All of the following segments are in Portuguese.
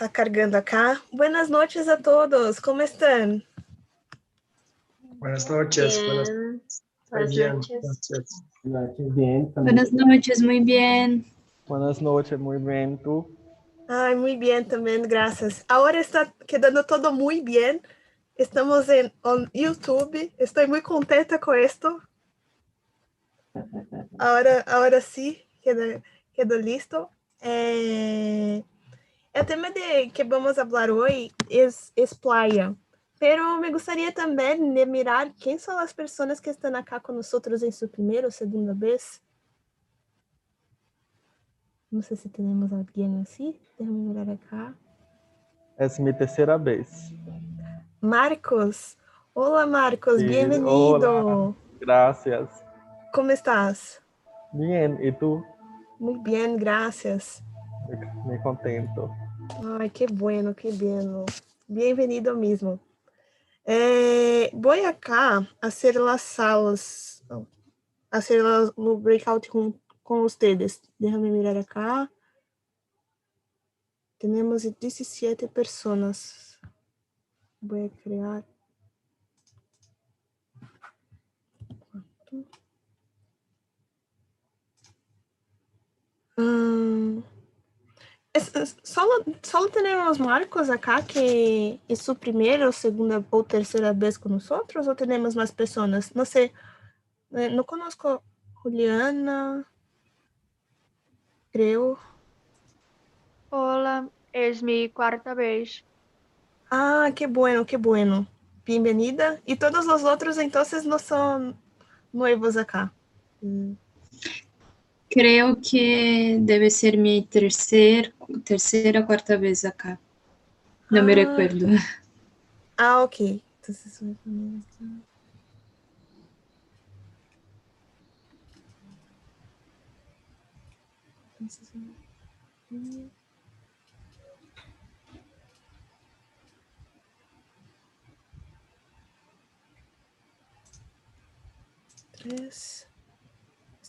Está cargando acá. Buenas noches a todos, ¿cómo están? Buenas noches. Buenas, Bien. Buenas bien. noches. Gracias. Noches, bien. Buenas noches, muy bien. Buenas noches, muy bien. ¿Tú? Ay, muy bien también, gracias. Ahora está quedando todo muy bien. Estamos en on YouTube. Estoy muy contenta con esto. Ahora, ahora sí, quedó, quedó listo. Eh, el tema de que vamos hablar hoy es, es playa. Pero me gustaría también de mirar quién son las personas que están acá con nosotros en su primera o segunda vez. No sé si tenemos a alguien así. Déjame mirar acá. Es mi tercera vez. Marcos. Hola Marcos, Sí, bienvenido. hola. Gracias. ¿Cómo estás? Bien, ¿y tú? Muy bien, gracias. Me contento. Ay, qué bueno, qué bueno. Bienvenido mismo. Eh, voy acá a hacer las salas, no, hacer los, los breakout room con ustedes. Déjame mirar acá. Tenemos 17 personas. Voy a crear. ¿Cuánto? Ah, es- solo, solo tenemos Marcos acá que es su primera o segunda o tercera vez con nosotros o tenemos más personas? No sé, eh, no conozco Juliana, creo. Hola, es mi cuarta vez. Ah, qué bueno, qué bueno. Bienvenida. Y todos los otros entonces no son nuevos acá. Mm, Creo que debe ser mi tercer, tercera o cuarta vez acá. Me Ah. recuerdo. Ah, ok. Entonces voy a poner acá. Entonces, aquí. Tres.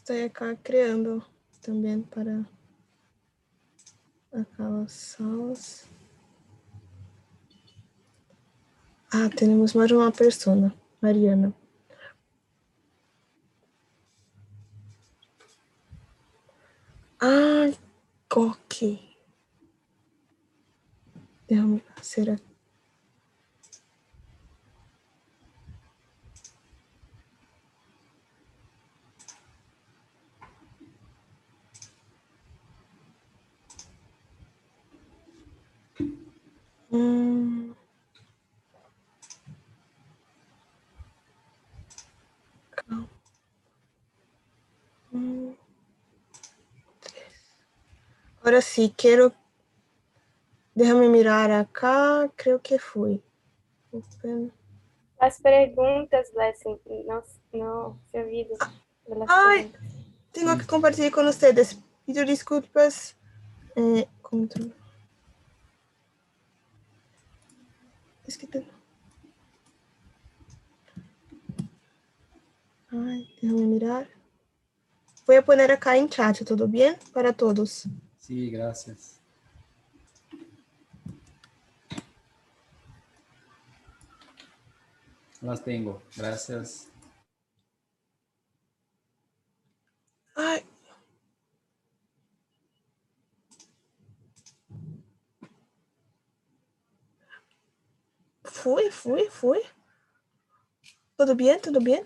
Estoy acá creando también para acá las salas. Ah, tenemos mais uma persona, Mariana. Ah, ok. Déjame hacer aqui. Hum. Calma. Um. Agora sim, quero. Déjame mirar acá, creo que. Open. As perguntas, Blessing, não, não se ouvido. Ai. perguntas. Tengo que compartir con ustedes. Pido disculpas. Eh, control. Tengo. Ay, déjame mirar. Voy a poner acá en chat, ¿todo bien? Para todos. Sí, gracias. Las tengo, gracias. Ay. Fui, fui, fui. ¿Todo bien? ¿Todo bien?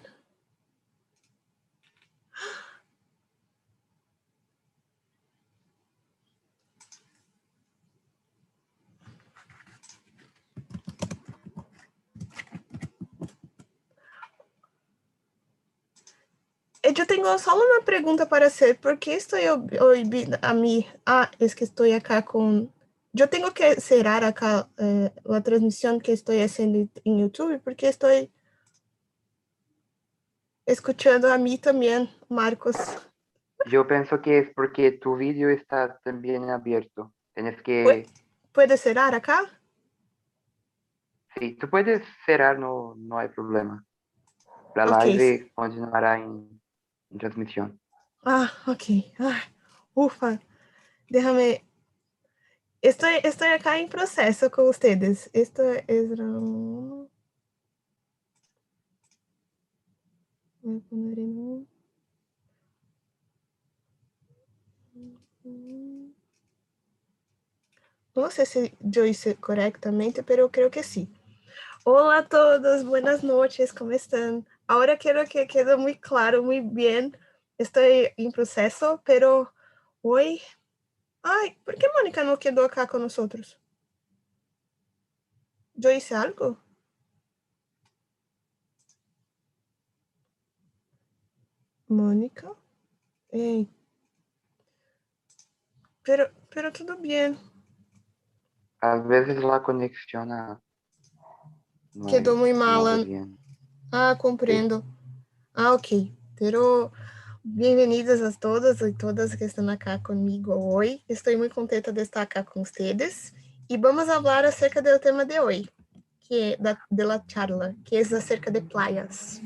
Eh, Yo tengo solo una pregunta para hacer. ¿Por qué estoy ob- hoy a mí? Ah, es que estoy acá con... Yo tengo que cerrar acá eh, la transmisión que estoy haciendo en YouTube porque estoy escuchando a mí también, Marcos. Yo pienso que es porque tu vídeo está también abierto. Tienes que, Pues- ¿Puede cerrar acá? sí, tú puedes cerrar, no, no hay problema. La Ok. live continuará en, en transmisión. Ah, ok. Ah, ufa. Déjame. Estou, estou acá em processo com vocês. Esto es um- Voy a poner en No sé si yo hice correctamente, pero creo que sí. Hola a todos, buenas noches, ¿cómo están? Ahora quiero que quede muy claro, muy bien. Estoy en proceso, pero hoy... Ay, ¿por qué Mónica no quedó acá con nosotros? ¿Yo hice algo? Mónica? Ei. Pero, pero tudo bem. Às vezes muy no mala. va bien. Ah, compreendo. Ah, ok. Pero bem-vindas a todas e todas que estão acá comigo hoje. Estou muito contenta de estar acá com vocês. E vamos falar acerca do tema de hoje, que é da, de la charla, que é acerca de playas.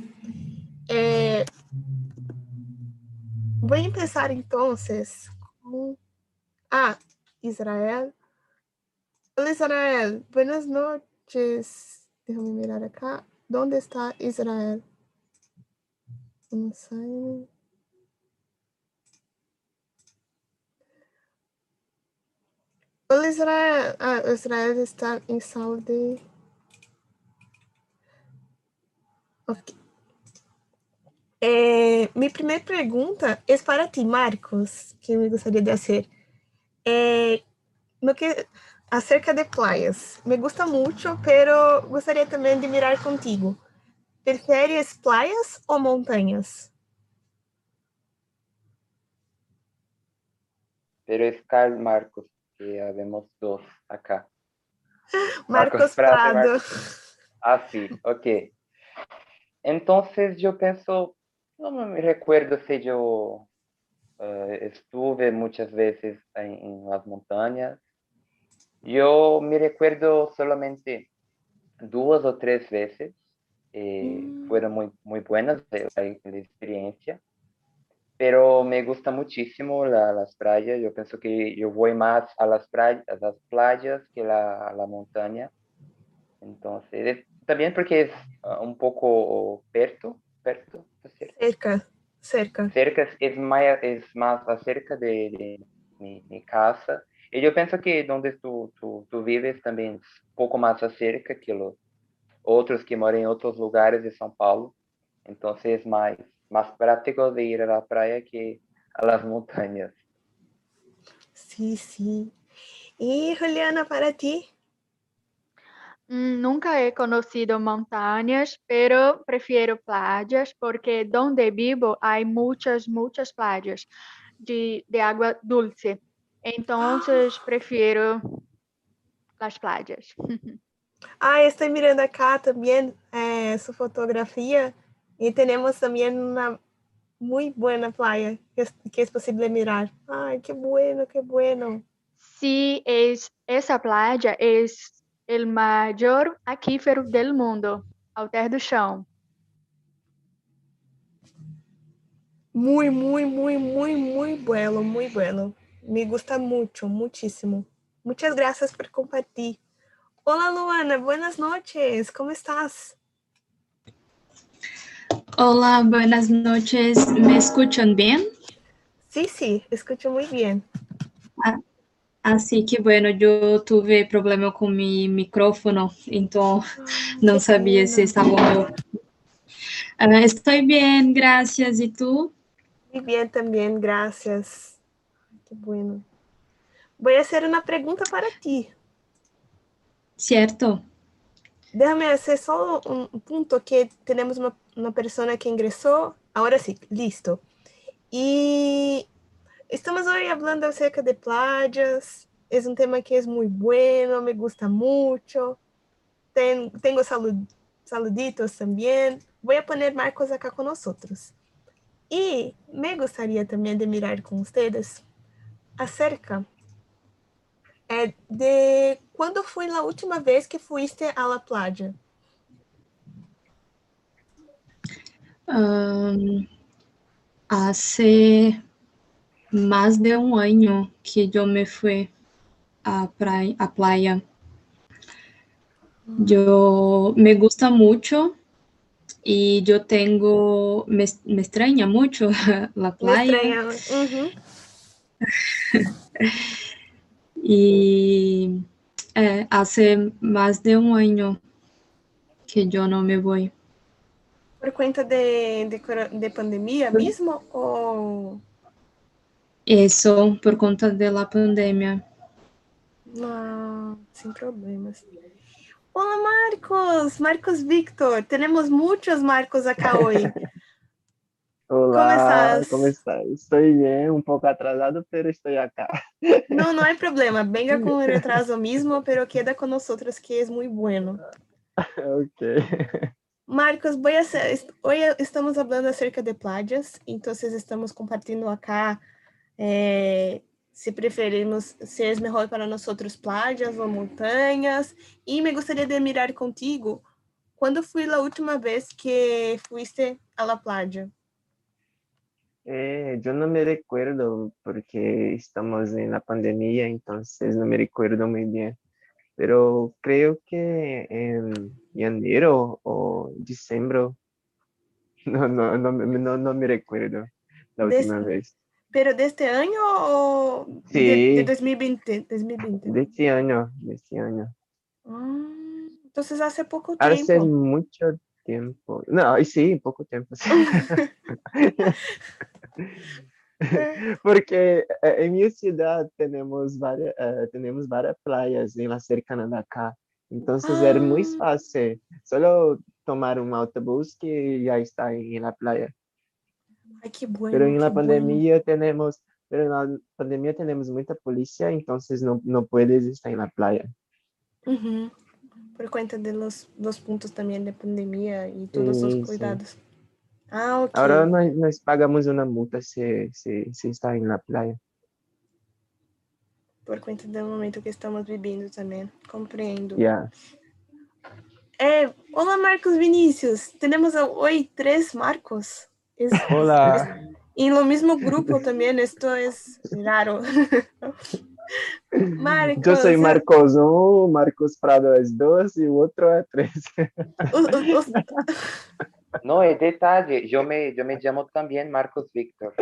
Eh, Vou começar então com. Ah, Israel. Hola, Israel. Buenas noches. Déjame mirar acá. ¿Dónde está Israel? No sé. Hola, Israel. Ah, Israel está em sala de. Ok. Eh, mi primeira pergunta é para ti, Marcos, que me gostaria de fazer. É, no que acerca de playas. Me gusta mucho, pero gostaria também de mirar contigo. Preferes playas ou montanhas? Pero es Carl Marcos, que habemos dos acá. Marcos, Marcos Prado, Prado. Ah, sí, ok. Entonces yo pienso, no me recuerdo si yo eh, estuve muchas veces en, en las montañas. Yo me recuerdo solamente dos o tres veces. eh, Mm. Fueron muy, muy buenas la, la experiencia. Pero me gusta muchísimo la- las playas. Yo pienso que yo voy más a las, playas, a las playas que la, a la montaña. Entonces, es- también porque es ah, un poco perto, perto. Cerca, cerca. cerca es más, es más acerca de, de mi, mi casa. Y yo pienso que donde tú, tú, tú vives también es un poco más acerca que los otros que moran en otros lugares de São Paulo. Entonces es más, más práctico de ir a la playa que a las montañas. Sí, sí. E Juliana, para ti? Mm, Nunca he conocido montañas, pero prefiero playas porque donde vivo hay muchas, muchas playas de, de agua dulce. Entonces prefiero las playas. Ah, estou mirando acá também eh, sua fotografia e temos também uma muito boa praia que, es- que é possível mirar. Ai, que bueno, que bueno. Sí, es, esa playa es el mayor aquífero del mundo, Alter do Chão. Muy, muy, muy, muy, muy bueno, muy bueno. Me gusta mucho, muchísimo. Muchas gracias por compartir. Hola, Luana, buenas noches. ¿Cómo estás? Hola, buenas noches. ¿Me escuchan bien? Sí, sí, escucho muy bien. Así que bueno, yo tuve problema con mi micrófono, entonces no sabía si estaba o meu. Ah, estoy bien, gracias. ¿Y tú? Muy bien también, gracias. Qué bueno. Voy a hacer una pregunta para ti. ¿Cierto? Déjame hacer solo un punto que tenemos una, una persona que ingresó. Ahora sí, listo. Y estamos hoy hablando acerca de playas. Es un tema que es muy bueno, me gusta mucho. Ten- tengo salud, saluditos también. Voy a poner Marcos acá con nosotros. Y me gustaría también de mirar con ustedes acerca é, de quando foi a última vez que fuiste a la playa? Hace más de un año que yo me fui. a, praia, a playa. Yo me gusta mucho y yo tengo, me, me extraña mucho la Me playa. Uhum. Y eh, hace más de un año que yo no me voy. Por conta de, de, de pandemia mesmo? Ou. Eso por conta de la pandemia. Não, sem problemas. Olá, Marcos! Marcos Victor! Temos muitos Marcos acá hoje. Estás? ¿cómo estás? Estoy bien, un poco atrasado, pero estoy acá. Não, não é problema. Venga com retraso mesmo, pero queda com nós que é muito bueno. Ok. Marcos, hoy estamos hablando acerca de playas, entonces estamos compartiendo acá eh, se preferimos, se é melhor para nós playas ou montanhas. E me gostaria de mirar contigo, quando foi a última vez que fuiste a la playa? Eh, yo no me recuerdo porque estamos en la pandemia, entonces no me recuerdo muy bien. Pero creo que en enero o diciembre, no, no, no, me- no, no me recuerdo la última vez. Pero deste ano ou de, Sí. de 2020? 2020. De este año, de este año. Ah, entonces hace pouco Hace tempo. mucho tiempo. No, sí, poco tiempo. sí. Porque eh, en mi ciudad tenemos varias, eh, tenemos varias playas en la cercana de acá. Entonces era muy Ah. fácil. Solo tomar un autobús que ya está en la playa. Ai, que bueno. Pero en la bueno. pandemia tenemos, pero en la pandemia tenemos mucha policía, entonces no, no puedes estar en la playa. Uhum. Por conta de los, los puntos também de pandemia e todos os Sim, sim. Ah, ok. Ahora nós, nós pagamos una multa si, si, si está en la playa. Por conta do momento que estamos vivendo também. Compreendo. Ya. É, olá, Marcos Vinícius. Temos hoje três Marcos. Es- Hola. em lo mesmo grupo também. Esto é raro. Marcos. Yo soy eh, Marcos 1, Marcos Prado es 2 y otro es 3. os- os- os- No, es detalle. Yo me, yo me llamo también Marcos Víctor,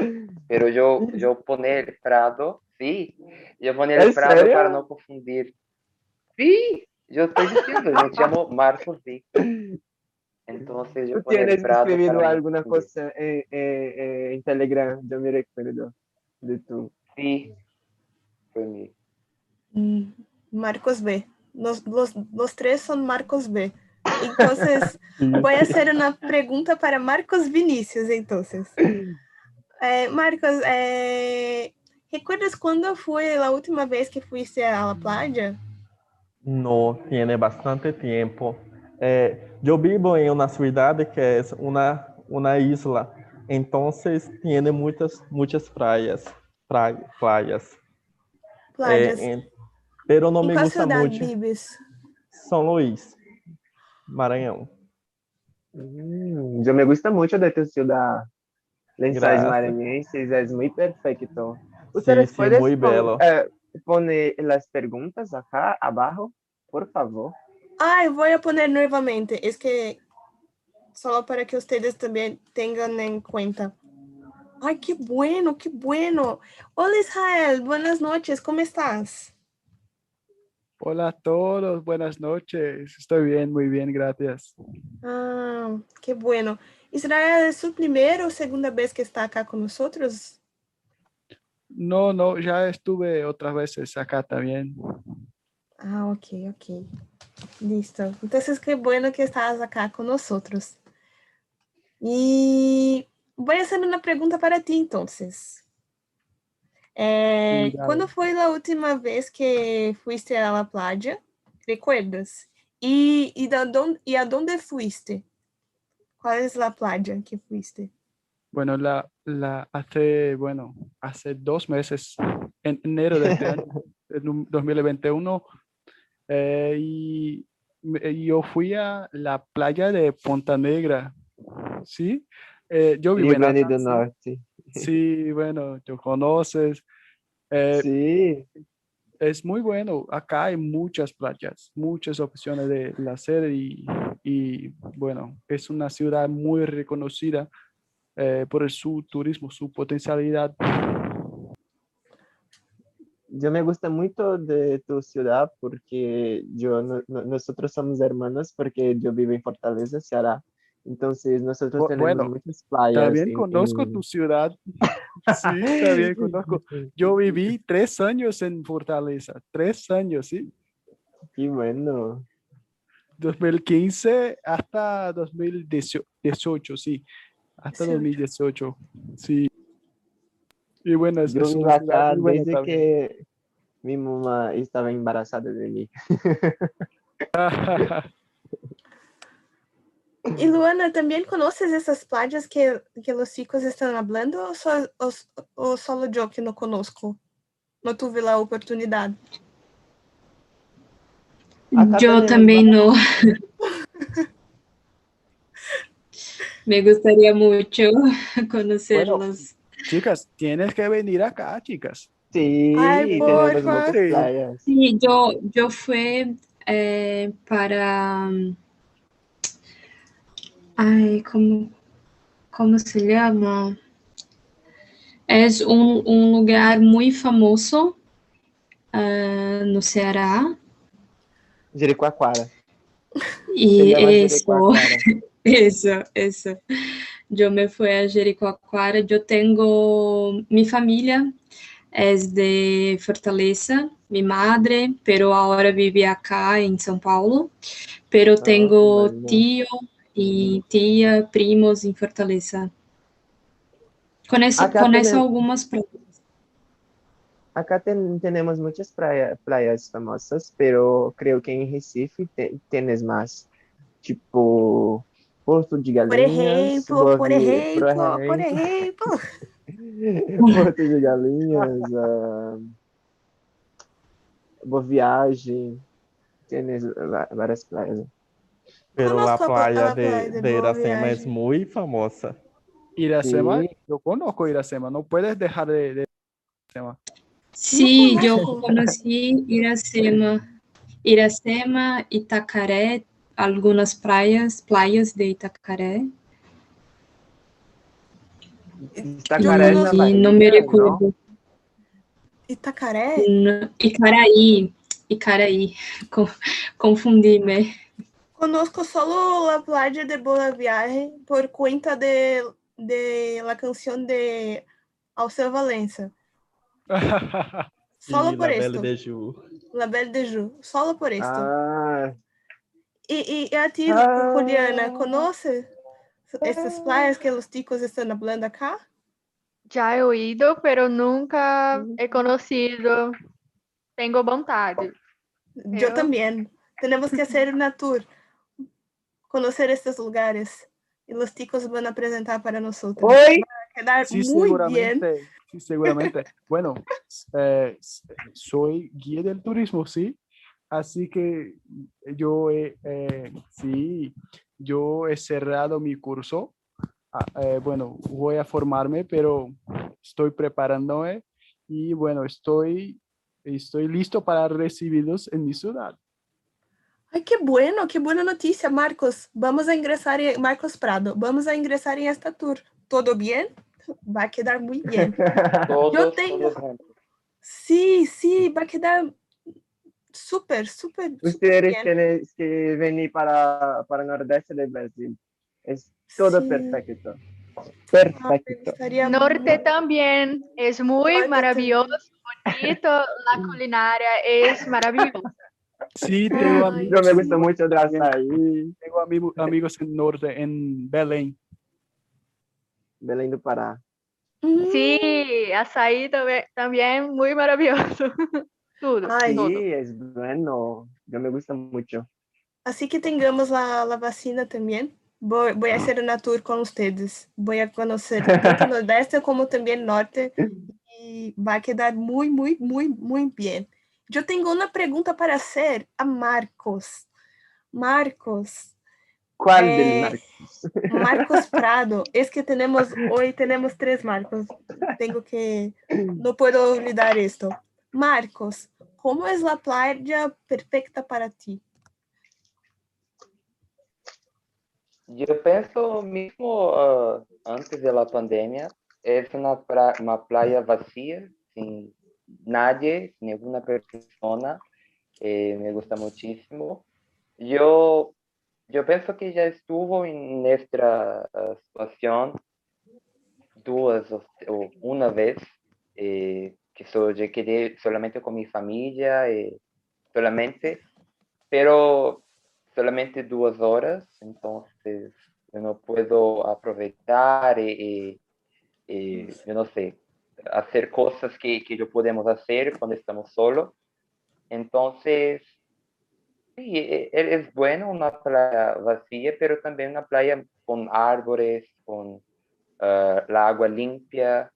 pero yo, yo poner Prado, sí, yo poner ¿En Prado serio? para no confundir. Sí, yo estoy diciendo, yo me llamo Marcos Víctor. Entonces yo poner tienes Prado escribido alguna confundir. cosa en, en- en- en Telegram, yo me recuerdo de tú. Sí, fue mi. Mm, Marcos B. Los, los, los tres son Marcos B. Entonces, voy a hacer una pregunta para Marcos Vinicius, entonces. Eh, Marcos, eh, ¿recuerdas cuándo fue la última vez que fuiste a la playa? No, tiene bastante tiempo. Eh, yo vivo en una ciudad que es una, una isla, entonces tiene muchas, muchas playas, pra- playas. Playas. Eh, en- pero no ¿En me gusta ciudad mucho. vives? São Luís, Maranhão. Mm, yo me gusta mucho de tu ciudad. Lençóis maranhenses, es muy perfecto. Sí, ¿Ustedes sí, pueden muy bello. eh, poner las preguntas acá abajo, por favor? Ay, voy a poner nuevamente. Es que solo para que ustedes también tengan en cuenta. Ay, qué bueno, qué bueno. Hola Israel, buenas noches, ¿cómo estás? Hola a todos, buenas noches. Estoy bien, muy bien, gracias. Ah, qué bueno. Israel, ¿es su primera o segunda vez que está acá con nosotros? No, no, ya estuve otras veces acá también. Ah, ok, ok. Listo. Entonces, qué bueno que estás acá con nosotros. Y voy a hacer una pregunta para ti, entonces. Eh, dale. ¿Cuándo fue la última vez que fuiste a la playa? ¿Recuerdas? ¿Y, y, de dónde, y a dónde fuiste? ¿Cuál es la playa que fuiste? Bueno, la, la hace, bueno, hace dos meses, en enero de este año, en un- 2021, eh, y me- yo fui a la playa de Ponta Negra, ¿sí? Eh, yo vivo en Norte. Sí, bueno, tú conoces. eh, Sí. es muy bueno. Acá hay muchas playas, muchas opciones de hacer y, y bueno, es una ciudad muy reconocida eh, por su turismo, su potencialidad. Yo me gusta mucho de tu ciudad porque yo, no- no- nosotros somos hermanos porque yo vivo en Fortaleza, Ceará. Entonces nosotros Bu- tenemos bueno, muchas playas. También en- conozco en- tu ciudad. Sí, también conozco. Yo viví tres años en Fortaleza, tres años, ¿sí? Qué bueno. 2015 hasta 2018, sí. Hasta 2018, sí. Y bueno, es, Yo es una ciudad acá buena desde también. que mi mamá estaba embarazada de mí. Y Luana, ¿también conoces esas playas que, que los chicos están hablando o, so- o, o solo yo que no conozco? No tuve la oportunidad. Acá Yo también no. Me gustaría mucho conocerlos. Chicas, tienes que venir acá, chicas. Sí, Ay, porfa. muchas Sí. playas. Sí, yo, yo fui eh, para... Ay, ¿cómo, cómo se llama? Es un, un lugar muy famoso ah, no Ceará. Jericoacoara. Y eso, Jericoacoara. eso, eso. Yo me fui a Jericoacoara. Yo tengo, mi familia es de Fortaleza, mi madre, pero ahora vive acá en São Paulo. Pero Ah, tengo bueno. tío y tía, primos en Fortaleza. Conheço, Acá conheço tenemos- algumas praias. Acá ten- tenemos muchas playa- playas famosas, pero creo que en Recife te- tienes más. Tipo, Porto de Por Galinhas. ejemplo, por ejemplo, por ejemplo, ejemplo. Porto de Galinhas, ah, Boa Viagem. Tienes várias playas. Pero la a- playa de, playa de Iracema es Viagem. muy famosa. Iracema, Sí. yo conozco Iracema, no puedes dejar de, de Iracema. Sí, yo conocí Iracema, Iracema, Itacaré, algunas playas, playas de Itacaré. Itacaré no Bahia, me ¿no? recuerdo. Itacaré. No, Icaraí, Icaraí, co- Conozco solo la playa de Boa Viaje por cuenta de, de la canción de Alceu Valença. Solo por. Belle de Ju. La Belle de Ju. Solo por esto. Ah, Y, y a ti, Ah. Juliana, ¿conoces estas playas que los chicos están hablando acá? Já he oído, pero nunca he conocido. Tengo vontade. Eu- también. Tenemos que hacer una tour. Conocer estos lugares. Y los chicos van a presentar para nosotros. Oi! Va a quedar Sí, muy bien. seguramente. Sí, seguramente. Bueno, eh, soy guía del turismo, sí. Así que yo he, eh, sí, yo he cerrado mi curso. Ah, eh, bueno, voy a formarme, pero estoy preparándome y bueno, estoy, estoy listo para recibirlos en mi ciudad. Ay, qué bueno, qué buena noticia, Marcos. Vamos a ingresar en Marcos Prado. Vamos a ingresar en esta tour. ¿Todo bien? Va a quedar muy bien. Todos, tengo- todos. Sí, sí, va a quedar súper, súper, Ustedes tienen que venir para, para el nordeste del Brasil. Es todo Sí. perfecto. Perfecto. gustaría Norte muy- también es muy maravilloso, bonito, la culinaria es maravillosa. Sí, tengo amigos, Yo me gusta mucho el açaí, tengo amigo- amigos en norte, en Belén. Belém do Pará. Mm, Sí, açaí también, también muy maravilloso. Tudo, Ay. todo. Sí, es bueno. Yo me gusta mucho. Así que tengamos la, la vacina también. Voy, voy a hacer una tour con ustedes. Voy a conocer tanto Nordeste como también Norte. Y va a quedar muy, muy, muy, muy bien. Yo tengo una pregunta para hacer a Marcos. Marcos, ¿Cuál Eh, Marcos? Marcos Prado. Es que tenemos, hoy tenemos tres Marcos. Tengo que, no puedo olvidar esto. Marcos, como é a playa perfeita para ti? Eu penso mesmo uh, antes da pandemia, é uma, pra, uma praia vazia, sem nadie, ninguna persona. Eh, me gusta muchísimo. Yo, yo pienso que ya estuvo en nuestra situación dos o, una vez, eh, que solo yo quedé solamente con mi familia, eh, solamente, pero solamente dos horas, entonces no puedo aprovechar, eh, eh, yo no sé, fazer coisas que, que eu podemos fazer quando estamos solos. Então, sí, es, es bueno una playa vacía, pero también una playa con árboles, con uh, la agua limpia.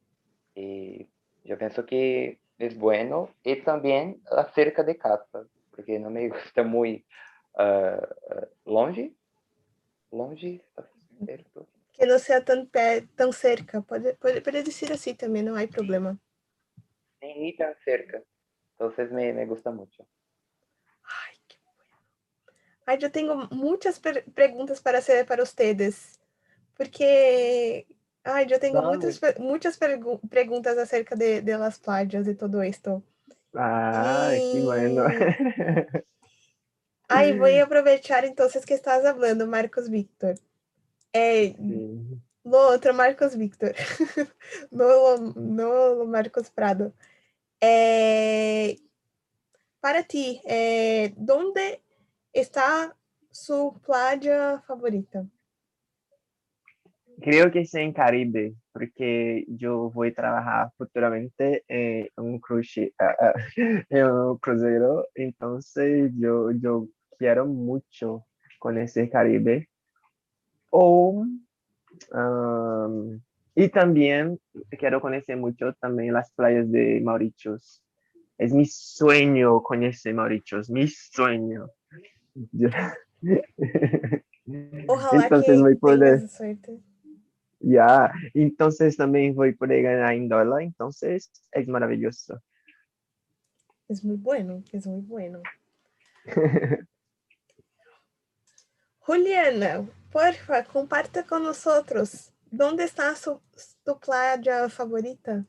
Y yo pienso que es bueno. Y también acerca de casa, porque no me gusta muy uh, longe. Longe, certo? Que não seja tão, tão cerca. Pode, pode, pode dizer assim também, não há problema. Nem, tão cerca. Entonces me, me gusta mucho. Ay, qué bueno. Ay, yo tengo muchas preguntas para hacer para ustedes, porque ay, yo tengo Dale. muchas, muchas preguntas acerca de, de, las playas y todo esto. Ah, y... qué bueno. Ay, voy a aprovechar entonces que estás hablando, Marcos Víctor. Sí. Lo otro, Marcos Víctor. no, no Marcos Prado. Eh, para ti, eh, ¿dónde está su playa favorita? Creo que es en Caribe, porque yo voy a trabajar futuramente en un cruce, uh, uh, en un crucero, entonces yo, yo quiero mucho conocer Caribe. O um, y también quiero conocer mucho también las playas de Mauritius. Es mi sueño conocer Mauritius, mi sueño. Ojalá entonces que voy poder, suerte. ya, entonces también voy a poder ganar en dólar, entonces es maravilloso. Es muy bueno, es muy bueno. Juliana, porfa, comparta con nosotros. ¿Dónde está su, tu playa favorita?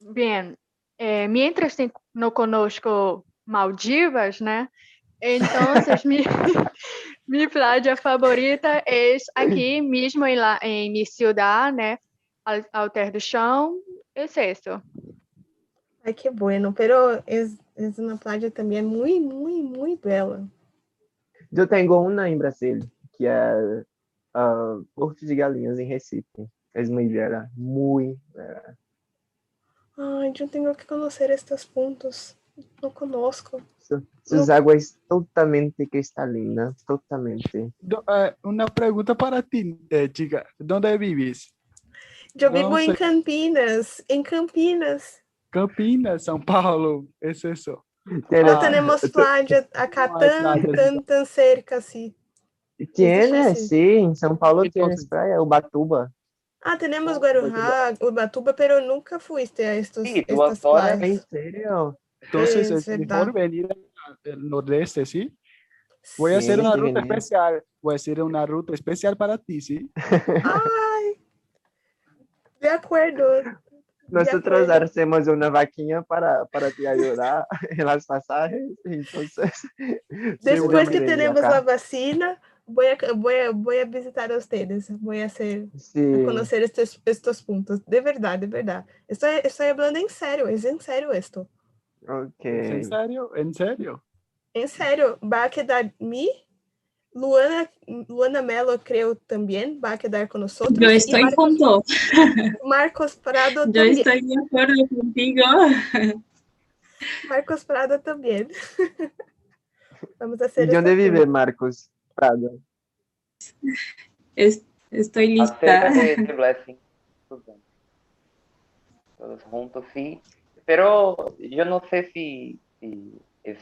Bien, eh, mientras no conozco Maldivas, né? Entonces, mi, mi playa favorita es aquí mismo en, la, en mi ciudad, né? Al, Alter do Chão, es eso. Ay, qué bueno, pero es, es una playa también muy, muy, muy bella. Eu tenho uma em Brasil, que é uh, Porto de Galinhas, em Recife. É muito bela, muito. Ai, eu tenho que conhecer estes pontos. Não conosco. Sus aguas totalmente cristalinas, totalmente. Do, eh, una pregunta para ti, eh, chica. ¿Dónde vives? Eu vivo Não em sei. Campinas, em Campinas. Campinas, São Paulo. Es Não temos playa acá tan, tan, tan cerca assim. tiene, difícil. sí, en São Paulo tienes Entonces- praia, Ubatuba. Ah, temos Guarujá, Ubatuba, pero nunca fuiste a estos, Sí, estas. ¿En playas. serio? Entonces Es es mejor venir al nordeste, ¿sí? Voy a Sí, hacer una ruta venir. especial. Voy a hacer una ruta especial para ti, ¿sí? Ai, de acordo. Nosotros acuerdo. hacemos una vaquinha para, para te ayudar en las pasajes, entonces... Depois que acá. a vacina, vou a, vou a, vou a visitar a ustedes, vou a hacer, Sí. a conocer estes, estos puntos. De verdade, de verdade. Estou, estou hablando em sério, é em sério esto. Ok. ¿En serio? ¿En serio? Em sério, vai quedar mi, Luana, Luana Mello, creio também, vai quedar com nós. Yo estoy Marcos. Marcos Prado Yo também. estoy de acuerdo contigo. Marcos Prado também. Vamos a hacer ¿Y dónde esta vive. Marcos Prado? Es- estoy Acerca lista. Todos juntos, sí. Pero yo no sé si, si es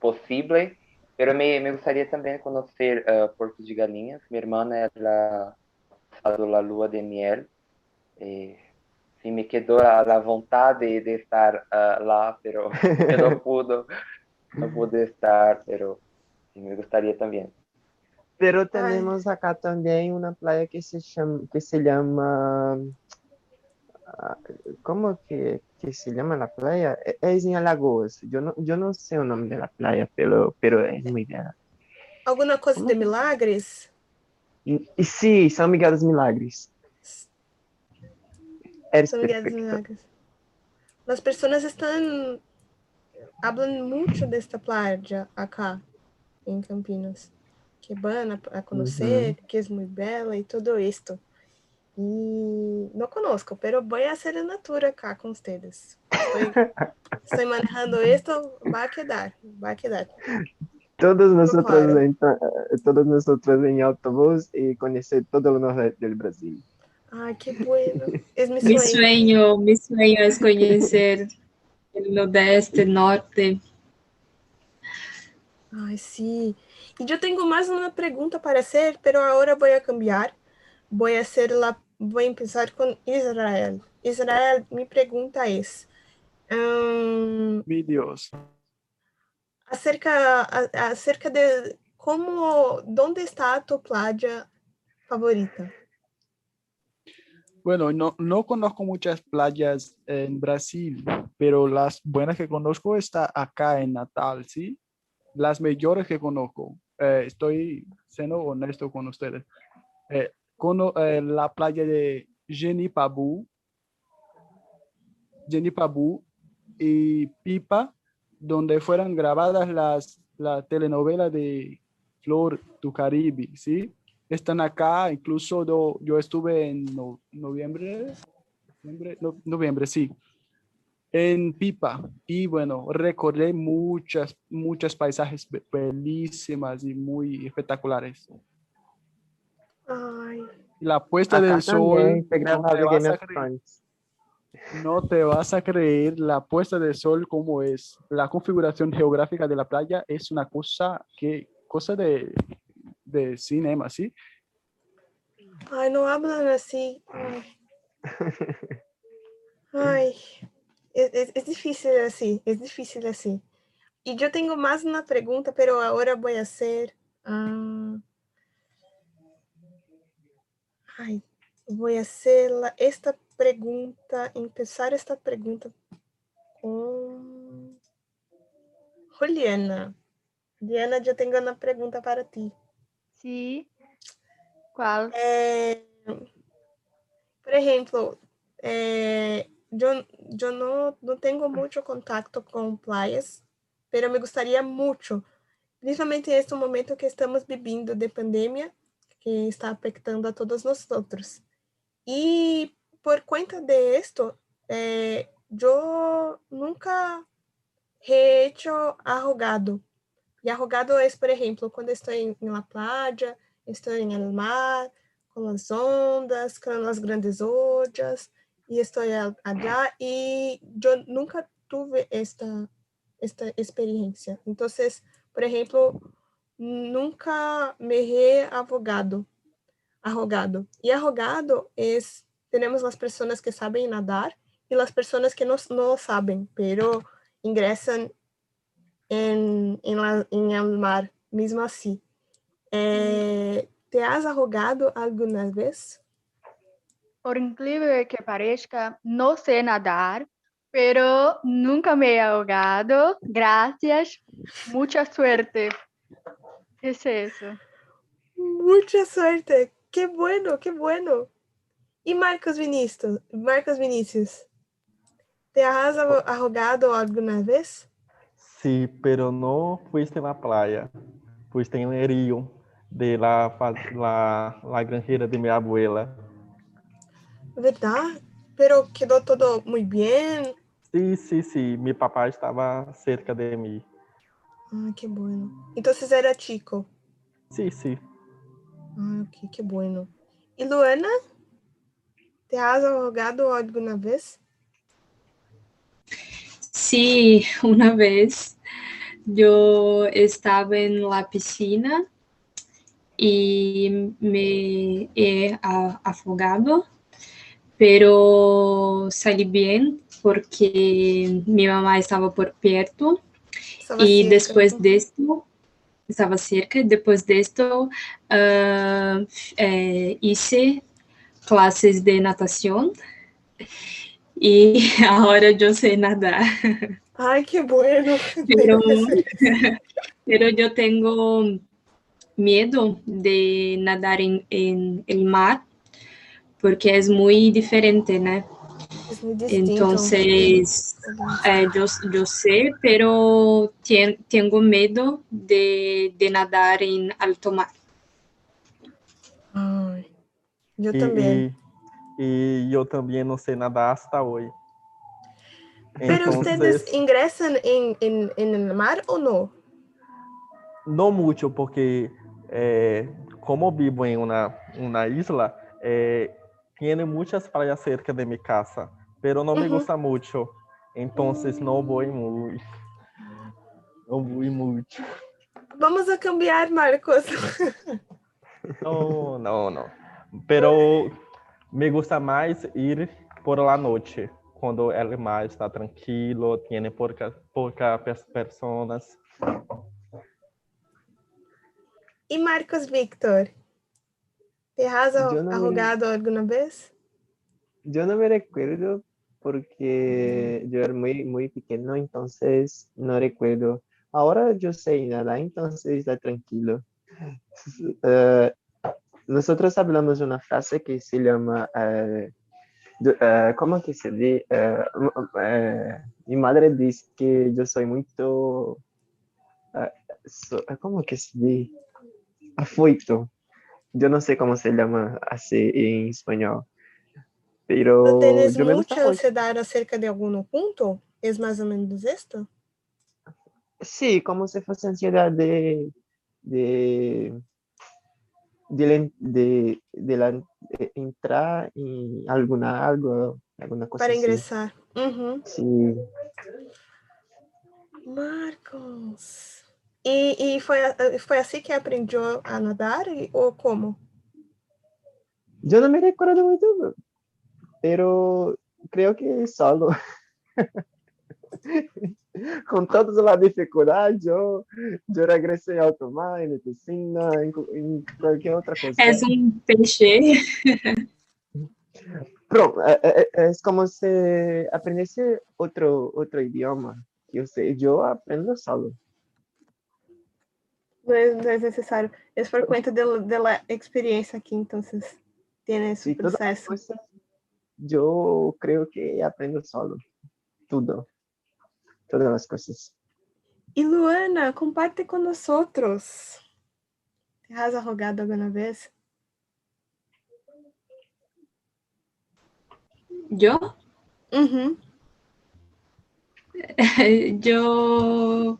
posible, pero me, me gustaría también conocer eh, Puerto de Galinhas. Mi hermana ela ha pasado la lua de miel. Eh, sí me quedó a la vontade de, de estar ah, lá, pero eu não pude, não pude estar, pero sí me gustaría también. Pero tenemos acá también una playa que se llama, que se ah, ¿cómo que, que se llama la playa? Es en Alagoas. Yo no, yo no sé el nombre de la playa, pero, pero es muy bella. Alguma coisa de milagres? Y, y sí, San Miguel de Milagres. Eres São Miguel perfecto. Milagres. As pessoas estão hablan mucho desta playa acá em Campinas. Que van a, a conhecer, que é muito bela e tudo isto. E não conosco, pero voy a hacer una tour acá com ustedes. Estoy, estoy manejando esto, va a quedar, va a quedar. Todos nosotros, claro. en, todos nosotros en autobús y conocer todo el norte del Brasil. Ai, que bueno. É meu Mi sonho. sueño, mi sueño es conocer el nordeste, norte. Ai, sim. E eu tenho mais uma pergunta para hacer, pero agora vou a cambiar. Vou a la, vou empezar com Israel. Israel, mi pergunta é hum, Mi Dios. acerca, a- acerca de como, onde está a tua playa favorita? Bueno, no, no conozco muchas playas en Brasil, pero las buenas que conozco está acá en Natal, ¿sí? Las mejores que conozco. Eh, estoy siendo honesto con ustedes. Eh, cono- eh, la playa de Genipabu, Genipabu y Pipa, donde fueron grabadas las la telenovela de Flor tu Caribe, ¿sí? Están acá, incluso do- yo estuve en no- noviembre, noviembre, no- noviembre, sí, en Pipa. Y bueno, recorrí muchas, muchos paisajes be- bellísimas y muy espectaculares. Ai, La puesta Acá del sol, no te, vas a creer, Thrones. no te vas a creer la puesta del sol como es. La configuración geográfica de la playa es una cosa que, cosa de, de cinema, ¿sí? ai, não hablan assim. Ai, ai é, é, é difícil assim, é difícil assim. E eu tenho mais uma pergunta, pero agora vou a hacer. ah, vou la- esta pergunta, empezar esta pergunta com Juliana. Juliana, eu tenho uma pergunta para ti. Sí. ¿Cuál? É, por exemplo, é, eu, eu não, não tenho muito contato com praias, mas me gostaria muito, principalmente neste momento que estamos vivendo de pandemia, que está afetando a todos nós outros. E por conta de esto, eh, eu nunca he arrogado. E arrogado é, por exemplo, quando estou em, la playa, estou em el mar, com as ondas, com as grandes ollas, e estou allá, e eu nunca tive esta, esta experiência. Então, por exemplo, nunca me he arrogado. Arrogado. E arrogado es, tenemos las personas que saben nadar y las personas que lo saben, pero en, la, en el mar, mismo así. Eh, ¿Te has arrogado alguna vez? Por incrível que parezca, no sé nadar, pero nunca me he ahogado. Gracias. Mucha suerte. Es eso. Mucha suerte. Qué bueno, qué bueno. Y Marcos Vinicius, Marcos Vinicius, ¿te has arrogado alguna vez? Sí, pero no fuiste en la playa, fuiste en el río de la, la, la granjera de mi abuela. ¿Verdad? Pero quedó todo muy bien. Sí, sí, sí, mi papá estaba cerca de mí. Ah, qué bueno. Entonces era chico. Sí, sí. Ah, ok, qué bueno. ¿Y Luana? ¿Te has ahogado alguna vez? Sí, una vez yo estaba en la piscina y me he afogado, pero salí bien porque mi mamá estaba por perto Estava y cerca. después de esto estaba cerca. Después de esto ah, eh, hice clases de natación y ahora yo sé nadar. Ai, que bueno. Pero, pero yo tengo miedo de nadar en, en el mar porque es muy diferente, ¿no? Es muy distinto. Entonces, eh, yo, yo sé, pero tengo miedo de, de nadar en alto mar. Também. e, e eu também não sei nadar hasta hoje. Pero ustedes ingresan en, en, en el mar o no? não muito, porque eh, como vivo uma, uma isla, eh, tiene muitas praias cerca de minha casa, pero não me gusta muito. Então, não vou muito. Não vou muito. Vamos a cambiar, Marcos. Não, não, não. Pero me gusta mais ir por la noite, quando el mar está tranquilo, tiene pouca, pouca personas. E Marcos Victor? ¿Te has no arrugado alguna vez? Yo no me recuerdo porque yo era muy, muy pequeño, entonces no recuerdo. Ahora yo sé nadar, entonces está tranquilo. Eh, nosotros hablamos una frase que se llama, eh, du- eh, ¿cómo que se dice? Eh, mi madre dice que yo soy muy, ¿cómo que se dice? Afoito. Yo no sé cómo se llama así en español. Pero ¿No gusta mucha ansiedad acerca de algum punto? ¿Es más o menos esto? Sí, como si fuese ansiedad de, de, de, de, de la- de entrar en alguna, algo, alguna cosa Para así. ingressar. Uhum. Sí, Marcos. E, e foi, a- foi assim que aprendeu a nadar? E- Ou como? yo no me recuerdo muy bien, pero creo que solo. Con toda la dificultad, yo, yo regresé a alto mar, en la piscina, en, cu- en cualquier otra cosa. Es un peixe. Pero eh, eh, eh, como si aprendiese otro, otro idioma. Yo sé, yo aprendo solo. Não é, não é necessário. É por conta la experiência aqui, então tem esse todas processo. cosas, yo creo que aprendo solo. Todo. Todas las cosas. E Luana, comparte com nós outros. Te has arrogado alguma vez? ¿Yo? Uhum. Yo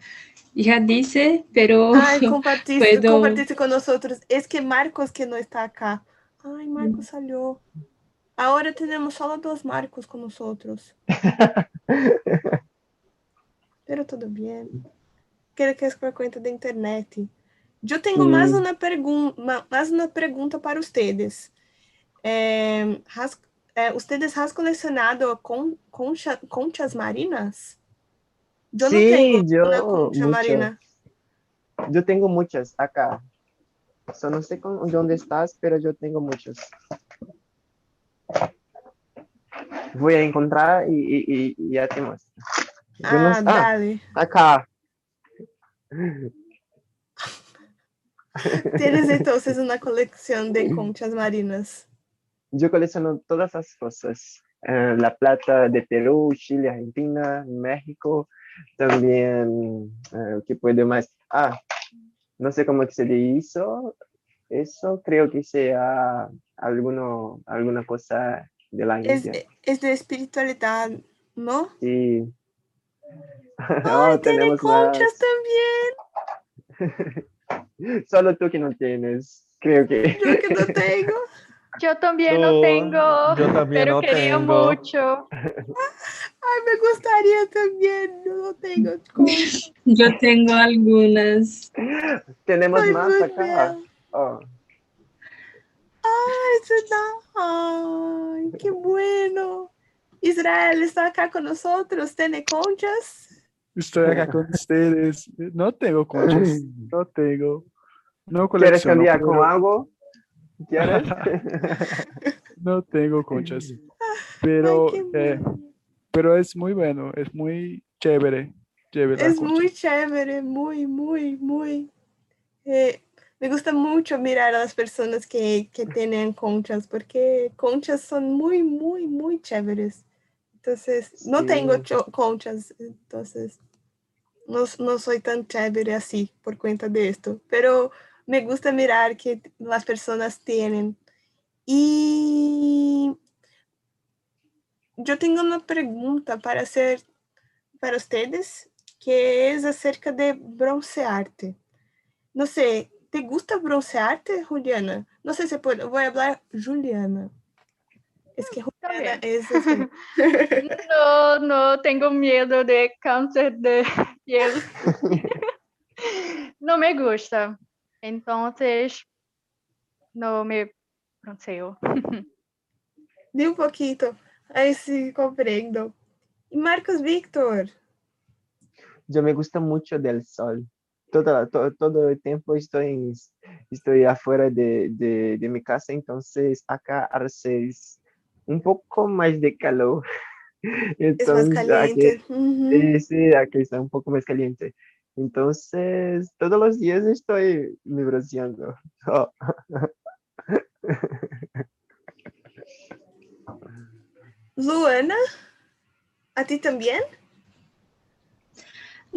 ya dice, pero Ai, compartilhe, Puedo- compartilhe com nós outros. Es que Marcos que não está acá. Ai, Marcos salió. Agora temos só dois Marcos com nós outros. Pero tudo bem. Quero que é por conta da internet. Eu tenho mais uma pergunta, mais uma pergunta para vocês. É, has, é, ustedes has colecionado con, concha, conchas marinas? Eu não Sí, tenho yo uma concha mucho. marina. Yo tengo muchas acá. So, no sé con- dónde estás, pero yo tengo muchos. Voy a encontrar y ya te muestro. Yo no- Ah, dale. acá. Tienes entonces una colección de conchas marinas. Yo colecciono todas las cosas. Eh, la plata de Perú, Chile, Argentina, México. También, eh, ¿qué puede más? Ah, no sé cómo que se le hizo. Eso creo que sea alguno, alguna cosa de la Es, India. es de espiritualidad, ¿no? Sí. Ay, Oh, tiene tenemos conchas más. también. Solo tú que no tienes, creo que. Yo que no tengo. Yo también no tengo, yo también pero no quería tengo. mucho. Ay, me gustaría también. No tengo conchas. yo tengo algunas. Tenemos Ay, más acá. Oh. Ay, qué bueno. Israel está acá con nosotros. ¿Tiene conchas? Estoy acá con ustedes. No tengo conchas, no tengo. No ¿Quieres colecciono, cambiar con pero algo? ¿Quieres? no tengo conchas. Pero, eh, pero es muy bueno, es muy chévere. chévere Es muy chévere, muy, muy, muy. Eh, me gusta mucho mirar a las personas que, que tienen conchas, porque conchas son muy, muy, muy chéveres. Entonces, no tengo conchas, entonces no, no soy tan chévere así por cuenta de esto, pero me gusta mirar que las personas tienen. Y yo tengo una pregunta para hacer para ustedes, que es acerca de broncearte. No sé, ¿te gusta broncearte, Juliana? No sé si puedo, voy a hablar Juliana. Es que Juliana es... No, no tengo miedo de cáncer de piel. No me gusta. Entonces, no me bronceo. De un poquito, ahí sí comprendo. Y Marcos Víctor, Yo me gusta mucho del sol. Todo, todo, todo el tiempo estoy, estoy afuera de, de, de mi casa, entonces acá hace un poco más de calor. es más Entonces, aquí, caliente. Ujú. sí, sí, aquí está un poco más caliente. Entonces, todos los días estoy me bronceando. Oh, Luana, ¿a ti también?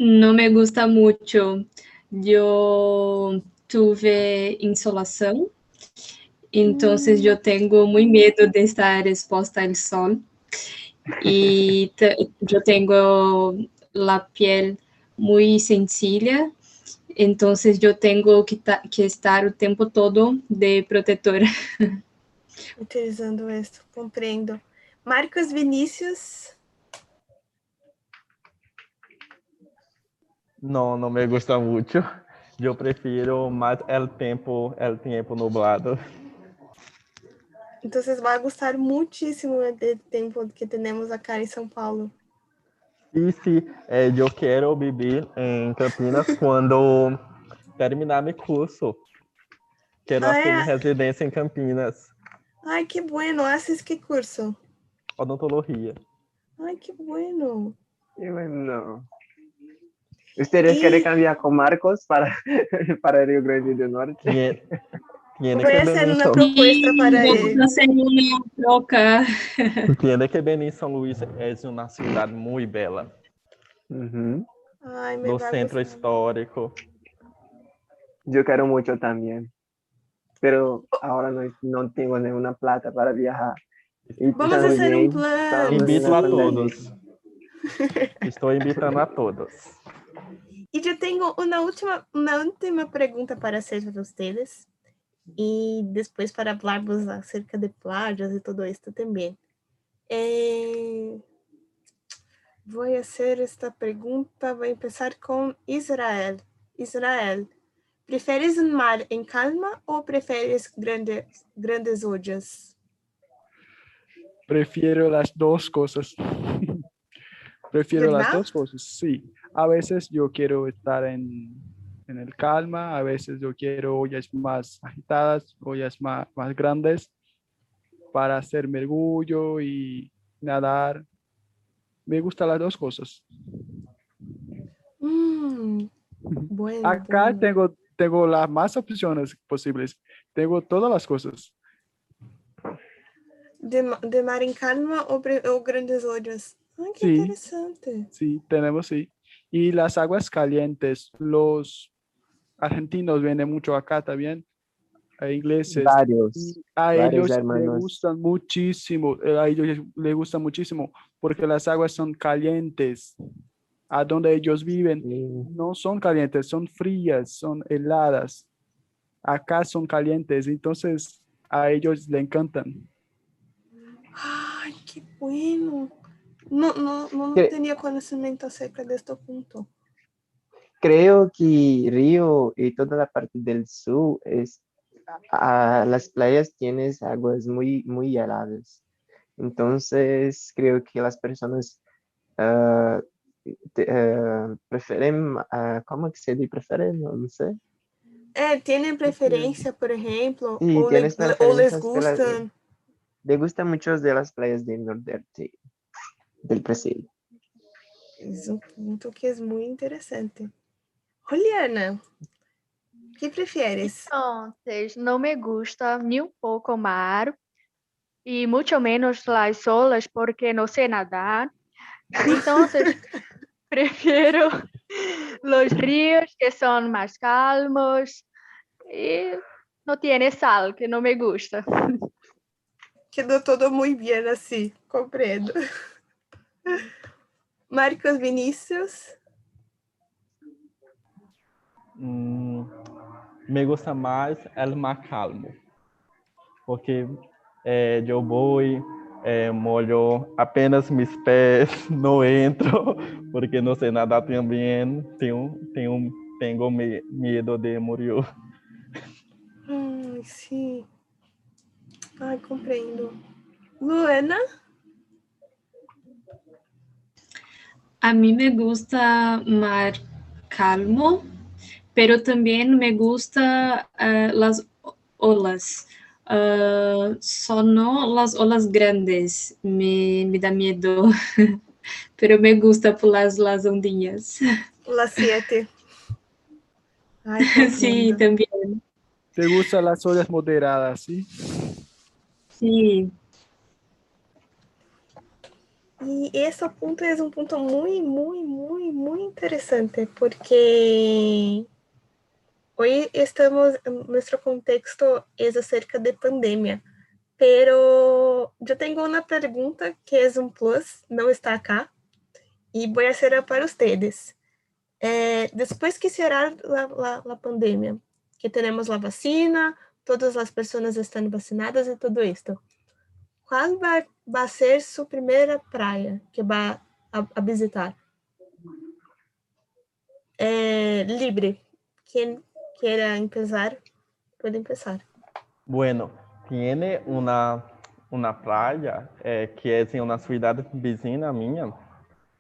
No me gusta mucho. Yo tuve insolación, entonces yo tengo muy miedo de estar expuesta al sol. Y te- yo tengo la piel muy sencilla, entonces yo tengo que, que estar el tiempo todo de protectora. Utilizando esto, compreendo. Marcos Vinícius, No, no me gusta mucho. Yo prefiero más el tiempo, el tiempo nublado. entonces va a gustar muchísimo del tiempo que tenemos acá en São Paulo. E se eh, eu quero viver em Campinas quando terminar meu curso. Quero Ah, assumir é? residência em Campinas, Ay, qué bueno, ¿haces qué curso? odontologia. Ay, qué bueno. y bueno. ¿Ustedes quieren Y- cambiar con Marcos para, para Río Grande do Norte? Tiene, tiene hacer venir una São- propuesta para él. una troca. tiene que venir São Luís. É uma cidade muito bela. Ujú. Ay, me No va a centro gustar. histórico. Yo quiero mucho también, pero ahora no, no tengo ninguna plata para viajar. Y Vamos a hacer un plan. Invito a todos. Estou invitando a todos. Y yo tengo una última, una última pregunta para hacer para ustedes. Y después para hablarmos acerca de playas y todo esto también. Eh, voy a hacer esta pregunta. Voy a empezar con Israel. Israel, ¿prefieres un mar en calma o prefieres grandes, grandes ollas? Prefiero las dos cosas. Prefiero las ¿Verdad? dos cosas, sí. A veces yo quiero estar en, en el calma, a veces yo quiero ollas más agitadas, ollas más, más grandes para hacer mergullo y nadar. Me gustan las dos cosas. Mm, bueno. Acá bueno. tengo, tengo las más opciones posibles. Tengo todas las cosas. De, de mar en calma o, pre- o grandes ollas? Ay, qué Sí. interesante. Sí, tenemos, sí. Y las aguas calientes, los argentinos vienen mucho acá también, a ingleses. Varios. y a varios ellos les gustan muchísimo, eh, a ellos les- les gusta muchísimo porque las aguas son calientes. A donde ellos viven Sí. no son calientes, son frías, son heladas. Acá son calientes, entonces a ellos le encantan. Ay, qué bueno. No, no, no tenía conocimiento acerca de este punto. Creo que Río y toda la parte del sur es, a- las playas tienen aguas muy, muy heladas. Entonces, creo que las personas ah, te- ah, prefieren, ah, ¿cómo que se dice? Prefieren, no, sé. É, tem preferência, por Sí, tienes ou les preferencias de las- gustam. Le gustan mucho de las playas del nordeste del Brasil. Isso é um ponto que é muito interessante. Juliana, o que preferes? Entonces, no me gusta ni un poco mar y mucho menos las olas porque no sé nadar. Entonces, prefiero los ríos que son más calmos y no tiene sal, que no me gusta. Quedou todo muito bem assim, compreendo. Marcos Vinícius, Mm, me gusta mais el mar calmo, porque eh, eu vou, eh, molho apenas meus pés, não entro, porque não sei nadar também, tenho, tenho, tenho me- medo de morrer. Ai, sim. Ai, compreendo. Luana, A mí me gusta mar calmo, pero también me gusta eh, las olas. Ah, solo las olas grandes me, me da miedo, pero me gusta por las, las ondinhas. las siete. Ai, Sí, también. ¿Te gustan las olas moderadas, sí? Sí. E esse ponto é um ponto muito, muito, muito, muito interessante, porque hoje estamos, nosso contexto é acerca de pandemia, pero eu tenho uma pergunta que é um plus, não está acá, e vou fazer para vocês. Eh, depois que será a, pandemia, que temos a vacina, todas as pessoas estão vacinadas e tudo isto, qual vai, vai ser sua primeira praia que vai a, a visitar? É, livre. Quem queira começar, pode começar. Bueno, tiene una, una playa eh, que es en una ciudad vecina mía,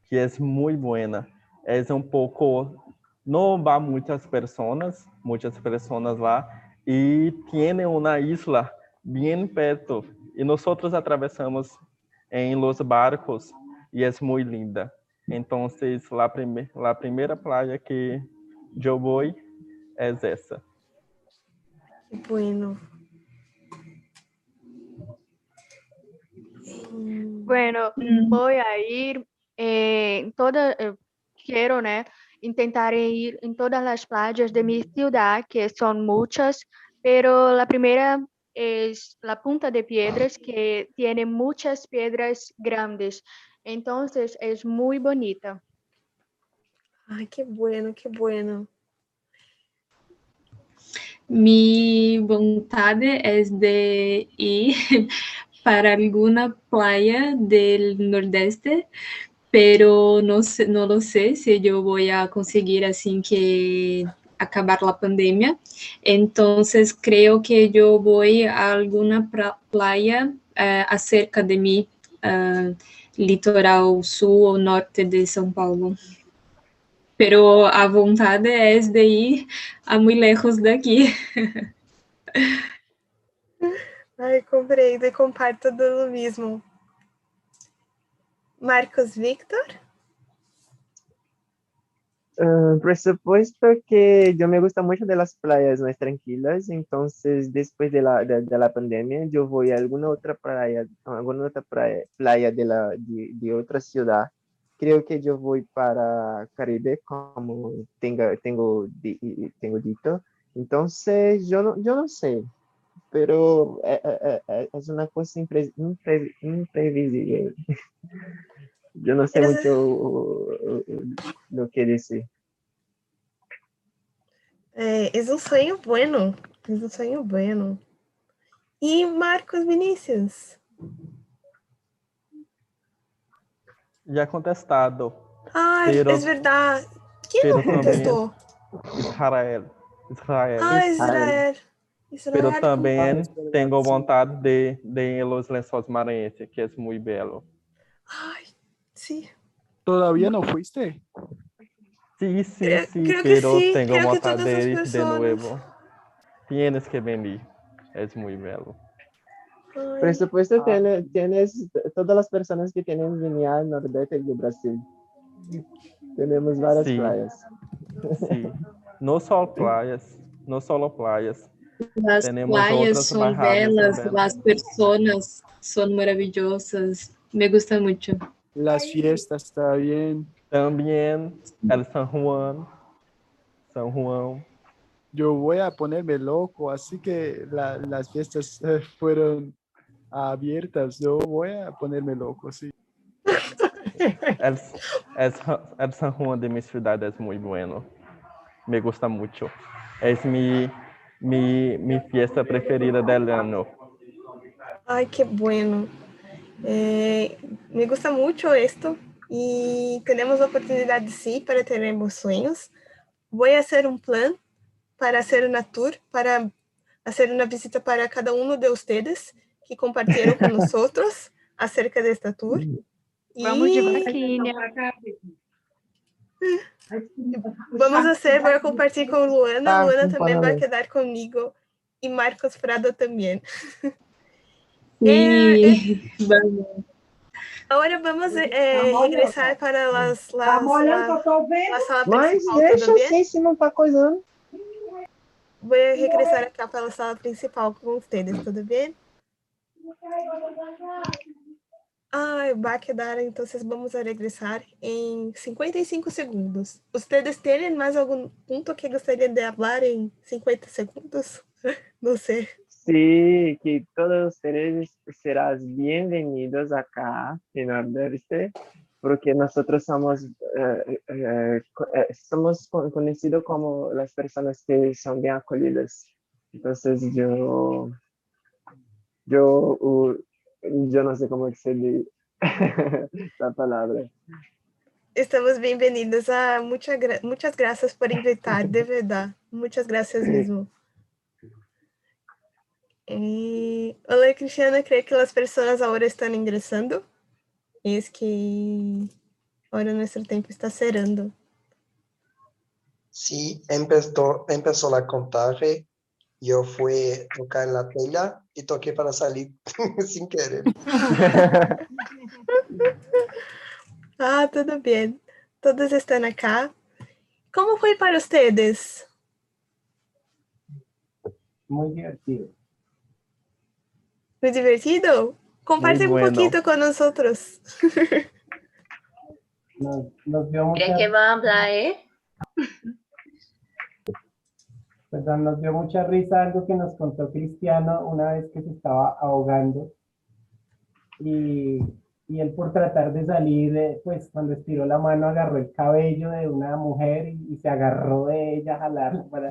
que es muy buena. Es un poco, no va muchas personas, muchas personas lá, y tiene una isla bien perto. Y nosotros atravesamos en los barcos y es muy linda. Entonces, la, prime- la primera playa que yo voy es esa. Que bueno. Bueno, voy a ir eh, en toda, eh, quiero, né, intentar ir en todas las playas de mi ciudad, que son muchas, pero la primera es la Punta de Piedras, que tiene muchas piedras grandes. Entonces es muy bonita. Ai, que bueno, que bueno. Mi vontade es de ir para alguna playa del nordeste, pero no sé, no lo sé si yo voy a conseguir así que acabar la pandemia. Entonces creo que yo voy a alguna pra- playa eh, acerca de mi eh, litoral sul ou norte de São Paulo. Pero a vontade é de ir a muito lejos daqui. Ai, compreendo e comparto do mesmo. Marcos Victor? Ah, por supuesto que yo me gusta mucho de las playas más tranquilas, entonces después de la, de, de la pandemia yo voy a alguna otra playa, alguna otra playa, playa de, la, de, de otra ciudad. Creo que yo voy para Caribe, como tenga, tengo, tengo dicho. Entonces yo no, yo no sé, pero eh, eh, eh, es una cosa impre- impre- imprevisible. Yo no sé Pero- mucho uh, uh, lo que decir. É, é um sonho bueno. É um sonho bueno. E Marcos Vinícius? Ya contestado. Ai, Pero- é verdade. Quem não também- contestou? Israel. Israel. Ah, Israel. Israel. Não Pero también como- tengo vontade de, de ir a los Lençóis Maranhenses, que es muy bello. Ay, sí. ¿Todavía no fuiste? Sí, sí, sí, creo que pero sí, tengo creo todas de de nuevo. Tienes que venir, es muy bello. Ay, Presupuesto Ah. tiene, tienes todas las personas que tienen venido al nordeste de Brasil. Tenemos varias Sí. playas. Sí. No solo playas, no solo playas. Las Tenemos playas otras son belas, las personas son maravillosas. Me gusta mucho. Las fiestas también. También el San Juan, San Juan. Yo voy a ponerme loco, así que la- las fiestas eh, fueron abiertas. Yo voy a ponerme loco, sí. El, el, el San Juan de mi ciudad es muy bueno. Me gusta mucho. Es mi, mi, mi fiesta preferida del año. Ay, qué bueno. Eh, me gusta mucho esto y tenemos la oportunidad sí para tener sueños. Voy a hacer un plan para hacer una tour, para hacer una visita para cada uno de ustedes que compartieron con nosotros acerca de esta tour. Vamos de vaquinha. vamos a hacer, voy a compartir con Luana, Ah, Luana también va a quedar conmigo y Marcos Prado también. Sí, vamos. Ahora vamos a eh, regresar para las, las, la, la sala Mas principal, deixa ¿todo bien? assim, se não tá coisando. Voy a regresar acá para la sala principal con ustedes, ¿todo bien? Ay, va a quedar, entonces vamos a regresar en 55 segundos. ¿Ustedes tienen más algún punto que gustarían de hablar en 50 segundos? No sé. Sí, que todos ustedes serás bienvenidos acá en Nordeste, porque nosotros somos, eh, eh, eh, somos con- conocidos como las personas que son bien acolhidas. Entonces yo, yo, uh, yo no sé cómo dice la palabra. Estamos bienvenidos a muchas, muchas gracias por invitar, de verdad. Muchas gracias mesmo. Eh, hola, Cristiana. Creo que las personas ahora están ingresando. Es que ahora nuestro tiempo está cerrando. Sí, empezó, empezó la contaje. Yo fui a tocar en la tela y toqué para salir sin querer. Ah, tudo bem. Todos estão acá. Como foi para ustedes? Muy divertido. Foi divertido? Compartem um bueno. pouquinho com nós outros. Nos, nos dio mucha, ¿Cree que va a hablar, eh? perdón, nos dio mucha risa algo que nos contó Cristiano una vez que se estaba ahogando. Y, y él por tratar de salir, pues cuando estiró la mano agarró el cabello de una mujer y, y se agarró de ella a jalarla para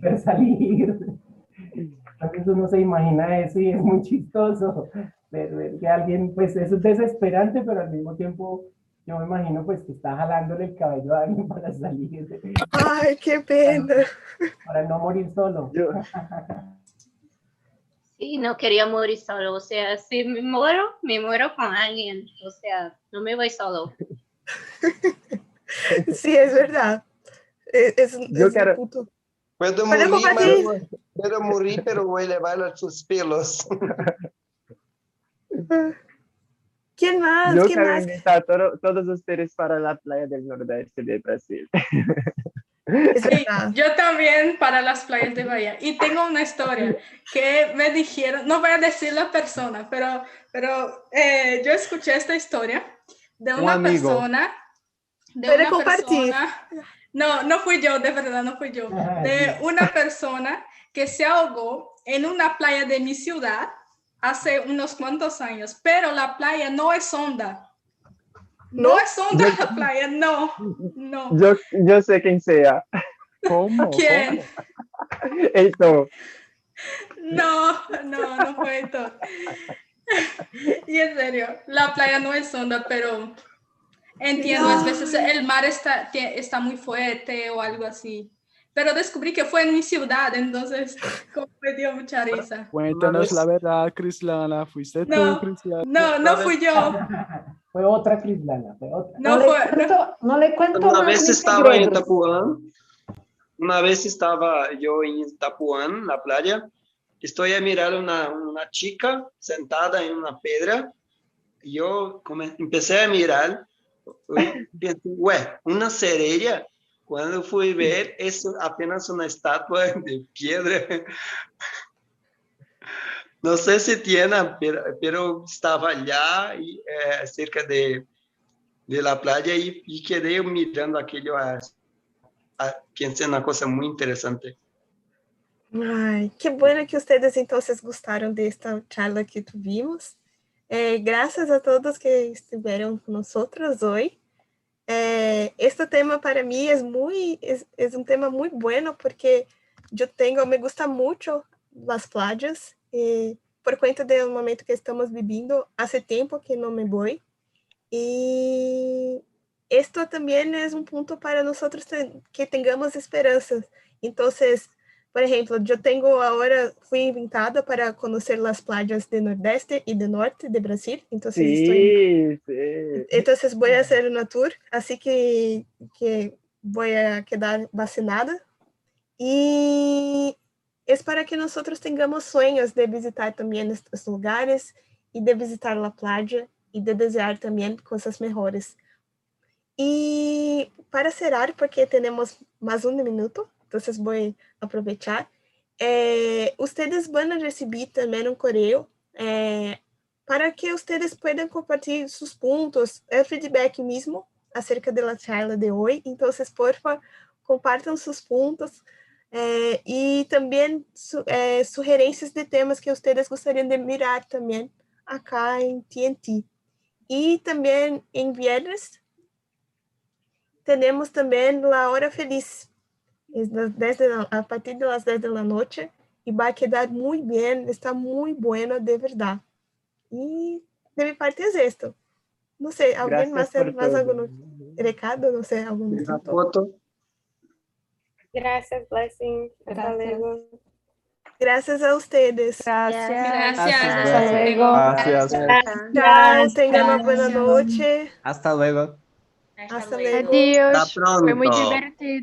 poder salir. Entonces uno se imagina eso y es muy chistoso. Ver, ver que alguien, pues eso es desesperante, pero al mismo tiempo yo me imagino pues que está jalándole el cabello a alguien para salir, Ai, que pena. para no morir solo. Sí, no quería morir solo. O sea, si me muero, me muero con alguien. O sea, no me voy solo. Sim, é verdade. É, é, Yo um ponto. Puedo morir, compartir. pero, puedo morir, pero voy a llevar sus pelos. Que mais? Yo que quiero mais? invitar a todo- todos ustedes para la playa del nordeste de Brasil. Sí, yo también para las playas de Bahía. Y tengo una historia que me dijeron, no voy a decir la persona, pero, pero eh, yo escuché esta historia de Un una persona. De Puede una compartir. persona. No, no fui yo, de verdad, no fui yo. De una persona que se ahogó en una playa de mi ciudad hace unos cuantos años, pero la playa no es honda. No, ¿No? es honda la playa, no, no. Yo, yo sé quién sea. ¿Cómo? ¿Quién? Esto. No, no, no fue esto. Y en serio, la playa no es honda, pero entiendo, a veces el mar está, está muy fuerte o algo así. pero descubrí que fue en mi ciudad, entonces como me dio mucha risa. Cuéntanos la verdad, Crislana. ¿Fuiste No, tú, Crislana? No, no fui yo. Fue otra Crislana, fue otra. No le fue- cuento, no le cuento más vez em segredos. Itapuã, uma vez estava eu em Itapuã, na praia, estou a mirar uma, uma chica sentada em uma pedra, e eu come, comecei a mirar, güey, una cerella. Cuando fui a ver, es apenas una estatua de piedra. No sé si tiene, pero, estaba allá eh, cerca de, de, la playa y, y quedé mirando aquello. A, a, una cosa muy interesante. Ay, qué bueno que ustedes entonces gustaron de esta charla que tuvimos. Eh, gracias a todos que estuvieron con nosotros hoy. Eh, este tema para mí es muy, es, es un tema muy bueno porque yo tengo, me gusta mucho las playas, eh, por cuenta del momento que estamos viviendo, hace tiempo que no me voy. Y esto también es un punto para nosotros que tengamos esperanzas. Entonces, por ejemplo, yo tengo ahora, fui invitada para conocer las playas de Nordeste y de Norte de Brasil. Estoy, Sí, sí. entonces voy a hacer una tour, así que, que voy a quedar vacinada. Y es para que nosotros tengamos sueños de visitar también estos lugares y de visitar la playa y de desear también cosas mejores. Y para cerrar, porque tenemos más un minuto, entonces voy a aprovechar. eh, ustedes van a recibir también un correo eh, para que ustedes puedan compartir sus puntos, el feedback mismo acerca de la charla de hoy. Entonces, por favor, compartan sus puntos eh, y también su- eh, sugerencias de temas que ustedes gostariam de mirar también acá en TNT. Y también en viernes tenemos también la hora feliz, es das 10 de la- a partir de las 10 de la noche, y va a quedar muy bien, está muy bueno de verdad. Y de mi parte es esto. No sé, ¿alguien Gracias más más algún recado? No sé, algún foto, Gracias, Blessing. Hasta Gracias. luego. Gracias a ustedes. Gracias. Gracias. Hasta luego. Gracias. Chao, tengan una buena noche. Hasta luego. Hasta luego. Adiós. Hasta muito pronto. divertido.